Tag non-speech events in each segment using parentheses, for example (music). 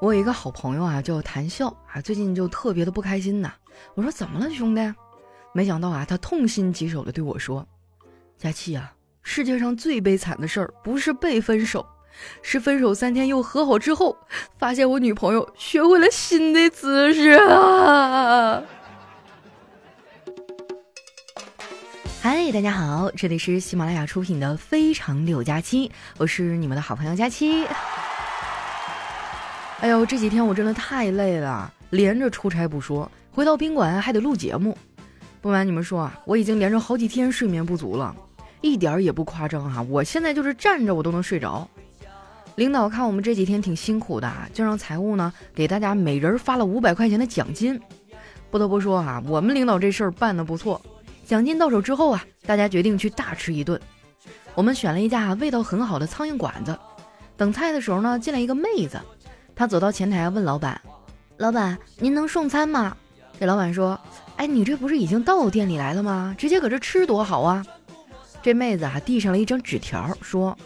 我有一个好朋友啊，叫谭笑啊，最近就特别的不开心呐。我说怎么了，兄弟？没想到啊，他痛心疾首的对我说：“佳期啊，世界上最悲惨的事儿不是被分手，是分手三天又和好之后，发现我女朋友学会了新的姿势啊！”嗨，大家好，这里是喜马拉雅出品的《非常六加七》，我是你们的好朋友佳期。哎呦，这几天我真的太累了，连着出差不说，回到宾馆还得录节目。不瞒你们说啊，我已经连着好几天睡眠不足了，一点儿也不夸张哈。我现在就是站着我都能睡着。领导看我们这几天挺辛苦的，就让财务呢给大家每人发了五百块钱的奖金。不得不说哈，我们领导这事儿办得不错。奖金到手之后啊，大家决定去大吃一顿。我们选了一家味道很好的苍蝇馆子。等菜的时候呢，进来一个妹子。他走到前台问老板：“老板，您能送餐吗？”这老板说：“哎，你这不是已经到店里来了吗？直接搁这吃多好啊！”这妹子啊，递上了一张纸条，说：“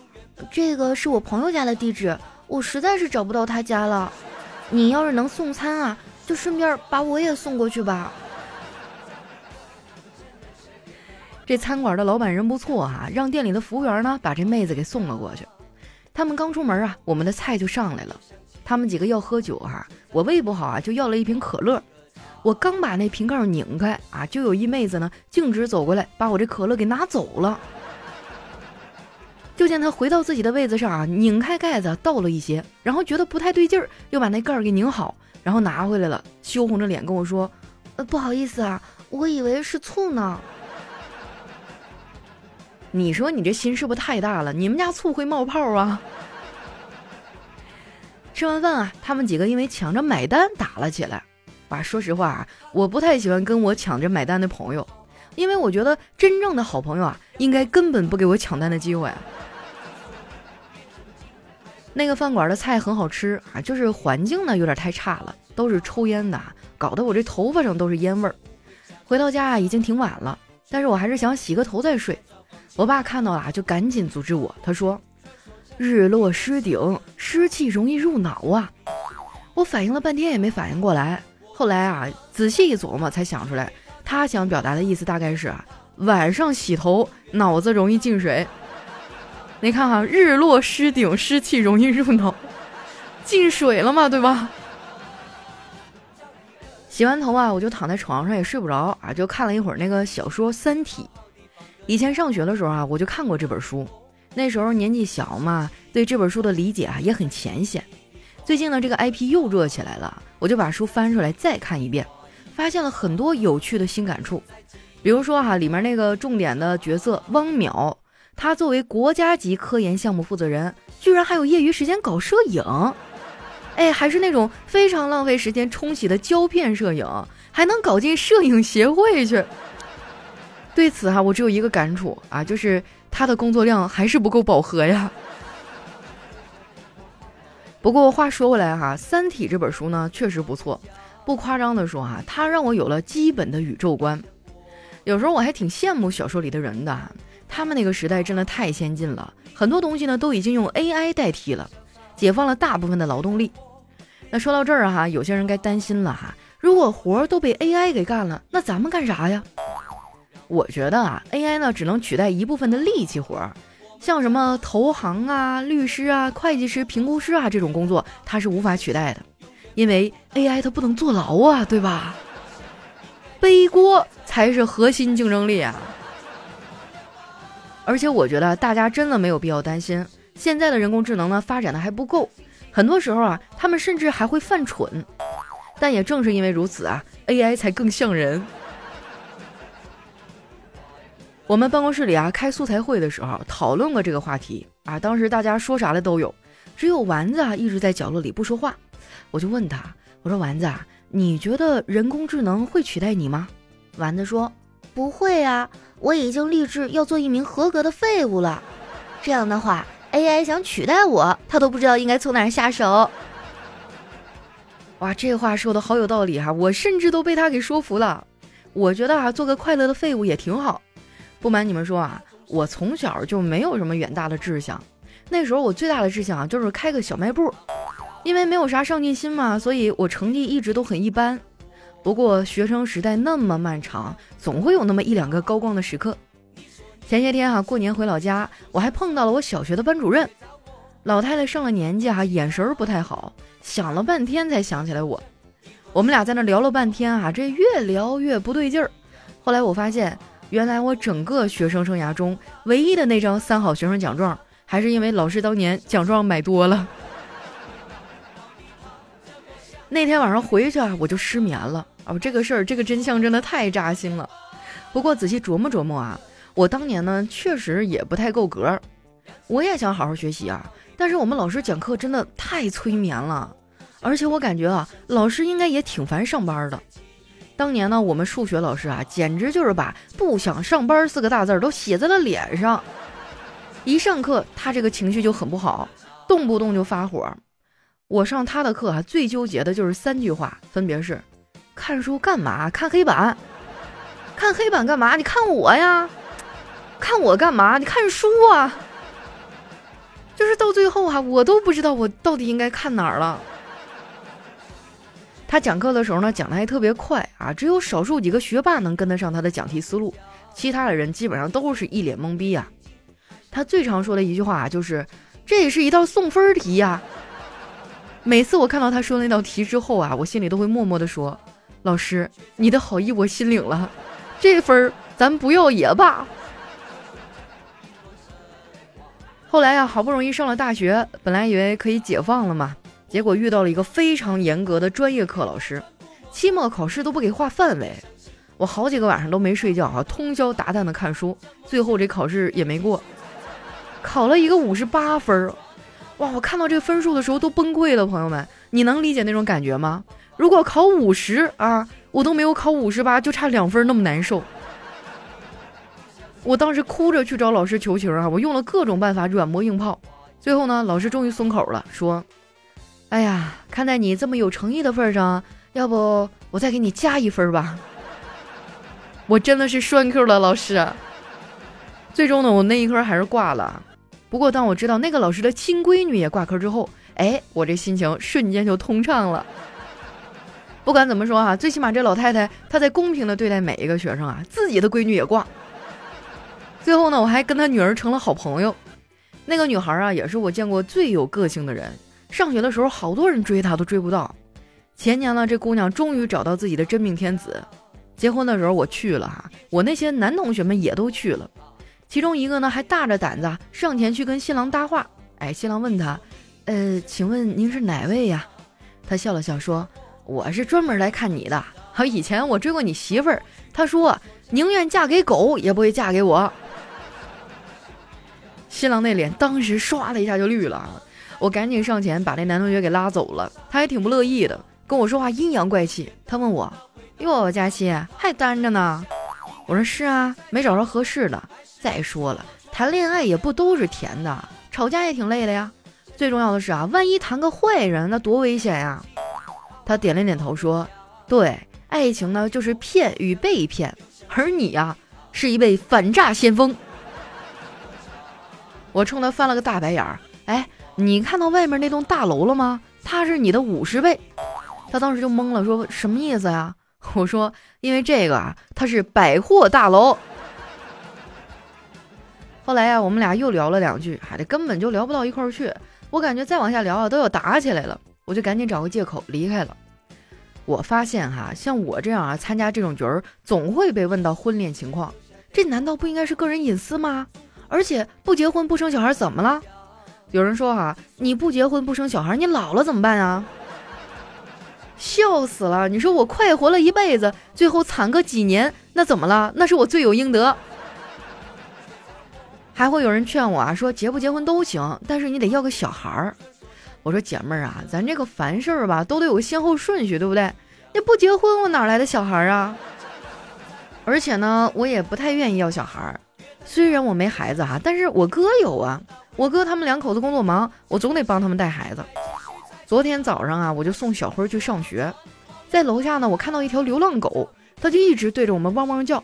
这个是我朋友家的地址，我实在是找不到他家了。你要是能送餐啊，就顺便把我也送过去吧。”这餐馆的老板人不错啊，让店里的服务员呢把这妹子给送了过去。他们刚出门啊，我们的菜就上来了。他们几个要喝酒哈，我胃不好啊，就要了一瓶可乐。我刚把那瓶盖拧开啊，就有一妹子呢，径直走过来，把我这可乐给拿走了。就见她回到自己的位子上啊，拧开盖子倒了一些，然后觉得不太对劲儿，又把那盖儿给拧好，然后拿回来了，羞红着脸跟我说：“呃，不好意思啊，我以为是醋呢。”你说你这心是不是太大了？你们家醋会冒泡啊？吃完饭啊，他们几个因为抢着买单打了起来。哇，说实话啊，我不太喜欢跟我抢着买单的朋友，因为我觉得真正的好朋友啊，应该根本不给我抢单的机会。那个饭馆的菜很好吃啊，就是环境呢有点太差了，都是抽烟的，搞得我这头发上都是烟味儿。回到家啊，已经挺晚了，但是我还是想洗个头再睡。我爸看到了就赶紧阻止我，他说。日落失顶，湿气容易入脑啊！我反应了半天也没反应过来。后来啊，仔细一琢磨，才想出来，他想表达的意思大概是啊，晚上洗头脑子容易进水。你看哈，日落失顶，湿气容易入脑，进水了嘛，对吧？洗完头啊，我就躺在床上也睡不着啊，就看了一会儿那个小说《三体》。以前上学的时候啊，我就看过这本书。那时候年纪小嘛，对这本书的理解啊也很浅显。最近呢，这个 IP 又热起来了，我就把书翻出来再看一遍，发现了很多有趣的新感触。比如说哈，里面那个重点的角色汪淼，他作为国家级科研项目负责人，居然还有业余时间搞摄影，哎，还是那种非常浪费时间冲洗的胶片摄影，还能搞进摄影协会去。对此哈，我只有一个感触啊，就是。他的工作量还是不够饱和呀。不过话说回来哈，《三体》这本书呢确实不错，不夸张的说哈，它让我有了基本的宇宙观。有时候我还挺羡慕小说里的人的，他们那个时代真的太先进了，很多东西呢都已经用 AI 代替了，解放了大部分的劳动力。那说到这儿哈，有些人该担心了哈，如果活儿都被 AI 给干了，那咱们干啥呀？我觉得啊，AI 呢只能取代一部分的力气活儿，像什么投行啊、律师啊、会计师、评估师啊这种工作，它是无法取代的，因为 AI 它不能坐牢啊，对吧？背锅才是核心竞争力啊！而且我觉得大家真的没有必要担心，现在的人工智能呢发展的还不够，很多时候啊，他们甚至还会犯蠢。但也正是因为如此啊，AI 才更像人。我们办公室里啊，开素材会的时候讨论过这个话题啊。当时大家说啥的都有，只有丸子啊一直在角落里不说话。我就问他，我说丸子啊，你觉得人工智能会取代你吗？丸子说不会啊，我已经立志要做一名合格的废物了。这样的话，AI 想取代我，他都不知道应该从哪儿下手。哇，这话说的好有道理哈，我甚至都被他给说服了。我觉得啊，做个快乐的废物也挺好。不瞒你们说啊，我从小就没有什么远大的志向。那时候我最大的志向啊，就是开个小卖部。因为没有啥上进心嘛，所以我成绩一直都很一般。不过学生时代那么漫长，总会有那么一两个高光的时刻。前些天哈过年回老家，我还碰到了我小学的班主任，老太太上了年纪哈，眼神不太好，想了半天才想起来我。我们俩在那聊了半天啊，这越聊越不对劲儿。后来我发现，原来我整个学生生涯中唯一的那张三好学生奖状，还是因为老师当年奖状买多了。(laughs) 那天晚上回去啊，我就失眠了啊！这个事儿，这个真相真的太扎心了。不过仔细琢磨琢磨啊，我当年呢确实也不太够格。我也想好好学习啊，但是我们老师讲课真的太催眠了，而且我感觉啊，老师应该也挺烦上班的。当年呢，我们数学老师啊，简直就是把“不想上班”四个大字都写在了脸上。一上课，他这个情绪就很不好，动不动就发火。我上他的课啊，最纠结的就是三句话，分别是：看书干嘛？看黑板。看黑板干嘛？你看我呀。看我干嘛？你看书啊。就是到最后哈，我都不知道我到底应该看哪儿了。他讲课的时候呢，讲的还特别快啊，只有少数几个学霸能跟得上他的讲题思路，其他的人基本上都是一脸懵逼啊。他最常说的一句话就是：“这也是一道送分题呀。”每次我看到他说那道题之后啊，我心里都会默默的说：“老师，你的好意我心领了，这分儿咱不要也罢。”后来呀，好不容易上了大学，本来以为可以解放了嘛，结果遇到了一个非常严格的专业课老师，期末考试都不给划范围，我好几个晚上都没睡觉啊，通宵达旦的看书，最后这考试也没过，考了一个五十八分儿。哇！我看到这个分数的时候都崩溃了，朋友们，你能理解那种感觉吗？如果考五十啊，我都没有考五十八，就差两分那么难受。我当时哭着去找老师求情啊，我用了各种办法软磨硬泡，最后呢，老师终于松口了，说：“哎呀，看在你这么有诚意的份上，要不我再给你加一分吧？”我真的是栓 Q 了，老师。最终呢，我那一科还是挂了。不过，当我知道那个老师的亲闺女也挂科之后，哎，我这心情瞬间就通畅了。不管怎么说哈，最起码这老太太她在公平的对待每一个学生啊，自己的闺女也挂。最后呢，我还跟她女儿成了好朋友。那个女孩啊，也是我见过最有个性的人。上学的时候，好多人追她都追不到。前年呢，这姑娘终于找到自己的真命天子。结婚的时候我去了哈，我那些男同学们也都去了。其中一个呢，还大着胆子上前去跟新郎搭话。哎，新郎问他：“呃，请问您是哪位呀？”他笑了笑说：“我是专门来看你的。好，以前我追过你媳妇儿，她说宁愿嫁给狗也不会嫁给我。(laughs) ”新郎那脸当时唰的一下就绿了。我赶紧上前把那男同学给拉走了。他还挺不乐意的，跟我说话阴阳怪气。他问我：“哟，佳琪还单着呢？”我说：“是啊，没找着合适的。”再说了，谈恋爱也不都是甜的，吵架也挺累的呀。最重要的是啊，万一谈个坏人，那多危险呀！他点了点头说：“对，爱情呢就是骗与被骗，而你呀是一位反诈先锋。(laughs) ”我冲他翻了个大白眼儿。哎，你看到外面那栋大楼了吗？它是你的五十倍。他当时就懵了，说什么意思呀？(laughs) 我说，因为这个啊，它是百货大楼。(laughs) 后来呀，我们俩又聊了两句，还这根本就聊不到一块儿去。我感觉再往下聊啊，都要打起来了。我就赶紧找个借口离开了。我发现哈，像我这样啊，参加这种局儿，总会被问到婚恋情况。这难道不应该是个人隐私吗？而且不结婚不生小孩怎么了？有人说哈，你不结婚不生小孩，你老了怎么办啊？笑死了！你说我快活了一辈子，最后惨个几年，那怎么了？那是我罪有应得。还会有人劝我啊，说结不结婚都行，但是你得要个小孩儿。我说姐妹儿啊，咱这个凡事儿吧，都得有个先后顺序，对不对？那不结婚，我哪来的小孩儿啊？而且呢，我也不太愿意要小孩儿。虽然我没孩子哈，但是我哥有啊。我哥他们两口子工作忙，我总得帮他们带孩子。昨天早上啊，我就送小辉去上学，在楼下呢，我看到一条流浪狗，它就一直对着我们汪汪叫。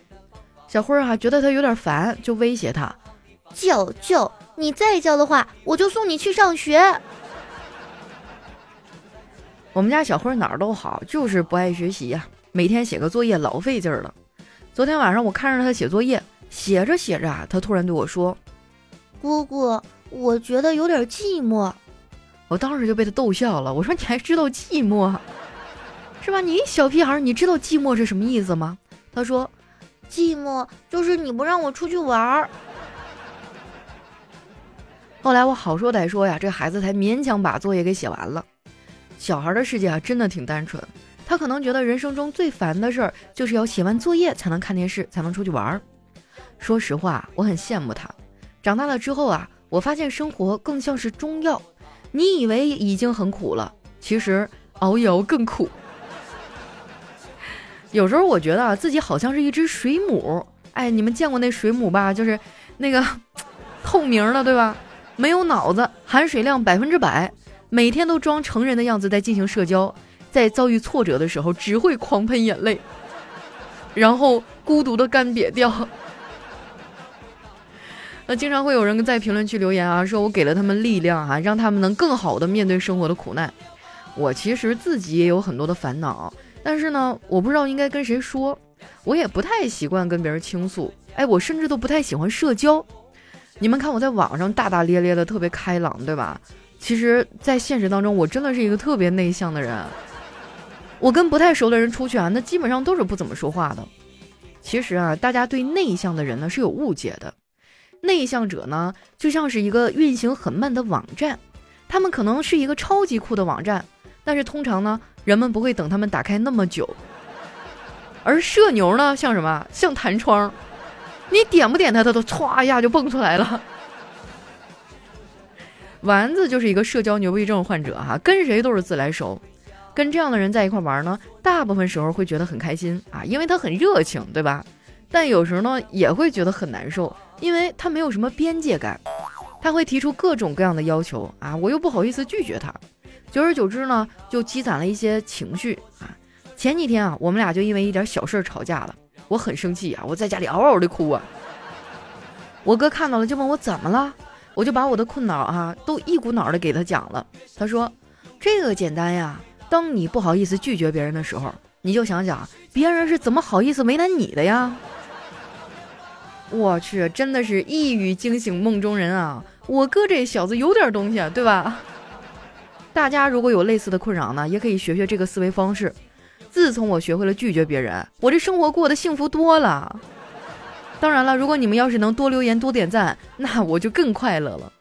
小辉儿哈觉得它有点烦，就威胁它。叫叫，你再叫的话，我就送你去上学。我们家小辉哪儿都好，就是不爱学习呀，每天写个作业老费劲儿了。昨天晚上我看着他写作业，写着写着啊，他突然对我说：“姑姑，我觉得有点寂寞。”我当时就被他逗笑了。我说：“你还知道寂寞，是吧？你小屁孩，你知道寂寞是什么意思吗？”他说：“寂寞就是你不让我出去玩儿。(laughs) ”后来我好说歹说呀，这孩子才勉强把作业给写完了。小孩的世界啊，真的挺单纯。他可能觉得人生中最烦的事儿，就是要写完作业才能看电视，才能出去玩儿。说实话，我很羡慕他。长大了之后啊，我发现生活更像是中药。你以为已经很苦了，其实熬一熬更苦。(laughs) 有时候我觉得啊，自己好像是一只水母。哎，你们见过那水母吧？就是那个 (laughs) 透明的，对吧？没有脑子，含水量百分之百，每天都装成人的样子在进行社交。在遭遇挫折的时候，只会狂喷眼泪，然后孤独的干瘪掉。那经常会有人在评论区留言啊，说我给了他们力量啊，让他们能更好的面对生活的苦难。我其实自己也有很多的烦恼，但是呢，我不知道应该跟谁说，我也不太习惯跟别人倾诉。哎，我甚至都不太喜欢社交。你们看我在网上大大咧咧的，特别开朗，对吧？其实，在现实当中，我真的是一个特别内向的人。我跟不太熟的人出去啊，那基本上都是不怎么说话的。其实啊，大家对内向的人呢是有误解的。内向者呢，就像是一个运行很慢的网站，他们可能是一个超级酷的网站，但是通常呢，人们不会等他们打开那么久。而社牛呢，像什么？像弹窗，你点不点它，它都歘一下就蹦出来了。丸子就是一个社交牛逼症患者哈，跟谁都是自来熟。跟这样的人在一块玩呢，大部分时候会觉得很开心啊，因为他很热情，对吧？但有时候呢，也会觉得很难受，因为他没有什么边界感，他会提出各种各样的要求啊，我又不好意思拒绝他，久而久之呢，就积攒了一些情绪啊。前几天啊，我们俩就因为一点小事吵架了，我很生气啊，我在家里嗷嗷的哭啊。我哥看到了就问我怎么了，我就把我的困扰啊都一股脑的给他讲了。他说这个简单呀。当你不好意思拒绝别人的时候，你就想想别人是怎么好意思为难你的呀！我去，真的是一语惊醒梦中人啊！我哥这小子有点东西，对吧？大家如果有类似的困扰呢，也可以学学这个思维方式。自从我学会了拒绝别人，我这生活过得幸福多了。当然了，如果你们要是能多留言、多点赞，那我就更快乐了。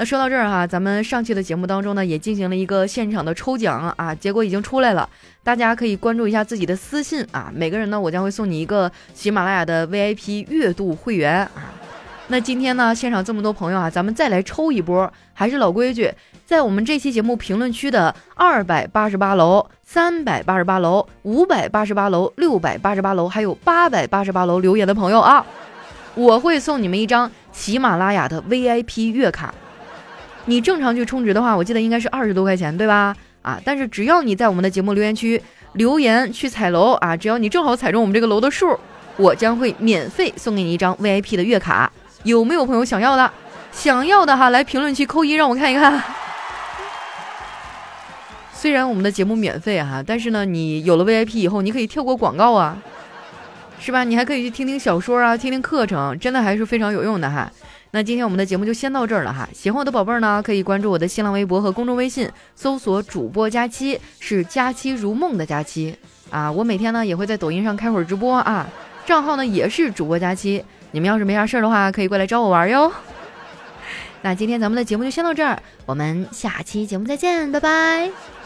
那说到这儿哈，咱们上期的节目当中呢，也进行了一个现场的抽奖啊，结果已经出来了，大家可以关注一下自己的私信啊，每个人呢，我将会送你一个喜马拉雅的 VIP 月度会员啊。那今天呢，现场这么多朋友啊，咱们再来抽一波，还是老规矩，在我们这期节目评论区的二百八十八楼、三百八十八楼、五百八十八楼、六百八十八楼，还有八百八十八楼留言的朋友啊，我会送你们一张喜马拉雅的 VIP 月卡。你正常去充值的话，我记得应该是二十多块钱，对吧？啊，但是只要你在我们的节目留言区留言去踩楼啊，只要你正好踩中我们这个楼的数，我将会免费送给你一张 VIP 的月卡。有没有朋友想要的？想要的哈，来评论区扣一，让我看一看。(laughs) 虽然我们的节目免费哈，但是呢，你有了 VIP 以后，你可以跳过广告啊，是吧？你还可以去听听小说啊，听听课程，真的还是非常有用的哈。那今天我们的节目就先到这儿了哈，喜欢我的宝贝儿呢，可以关注我的新浪微博和公众微信，搜索主播佳期，是佳期如梦的佳期啊。我每天呢也会在抖音上开会儿直播啊，账号呢也是主播佳期，你们要是没啥事儿的话，可以过来找我玩哟。(laughs) 那今天咱们的节目就先到这儿，我们下期节目再见，拜拜。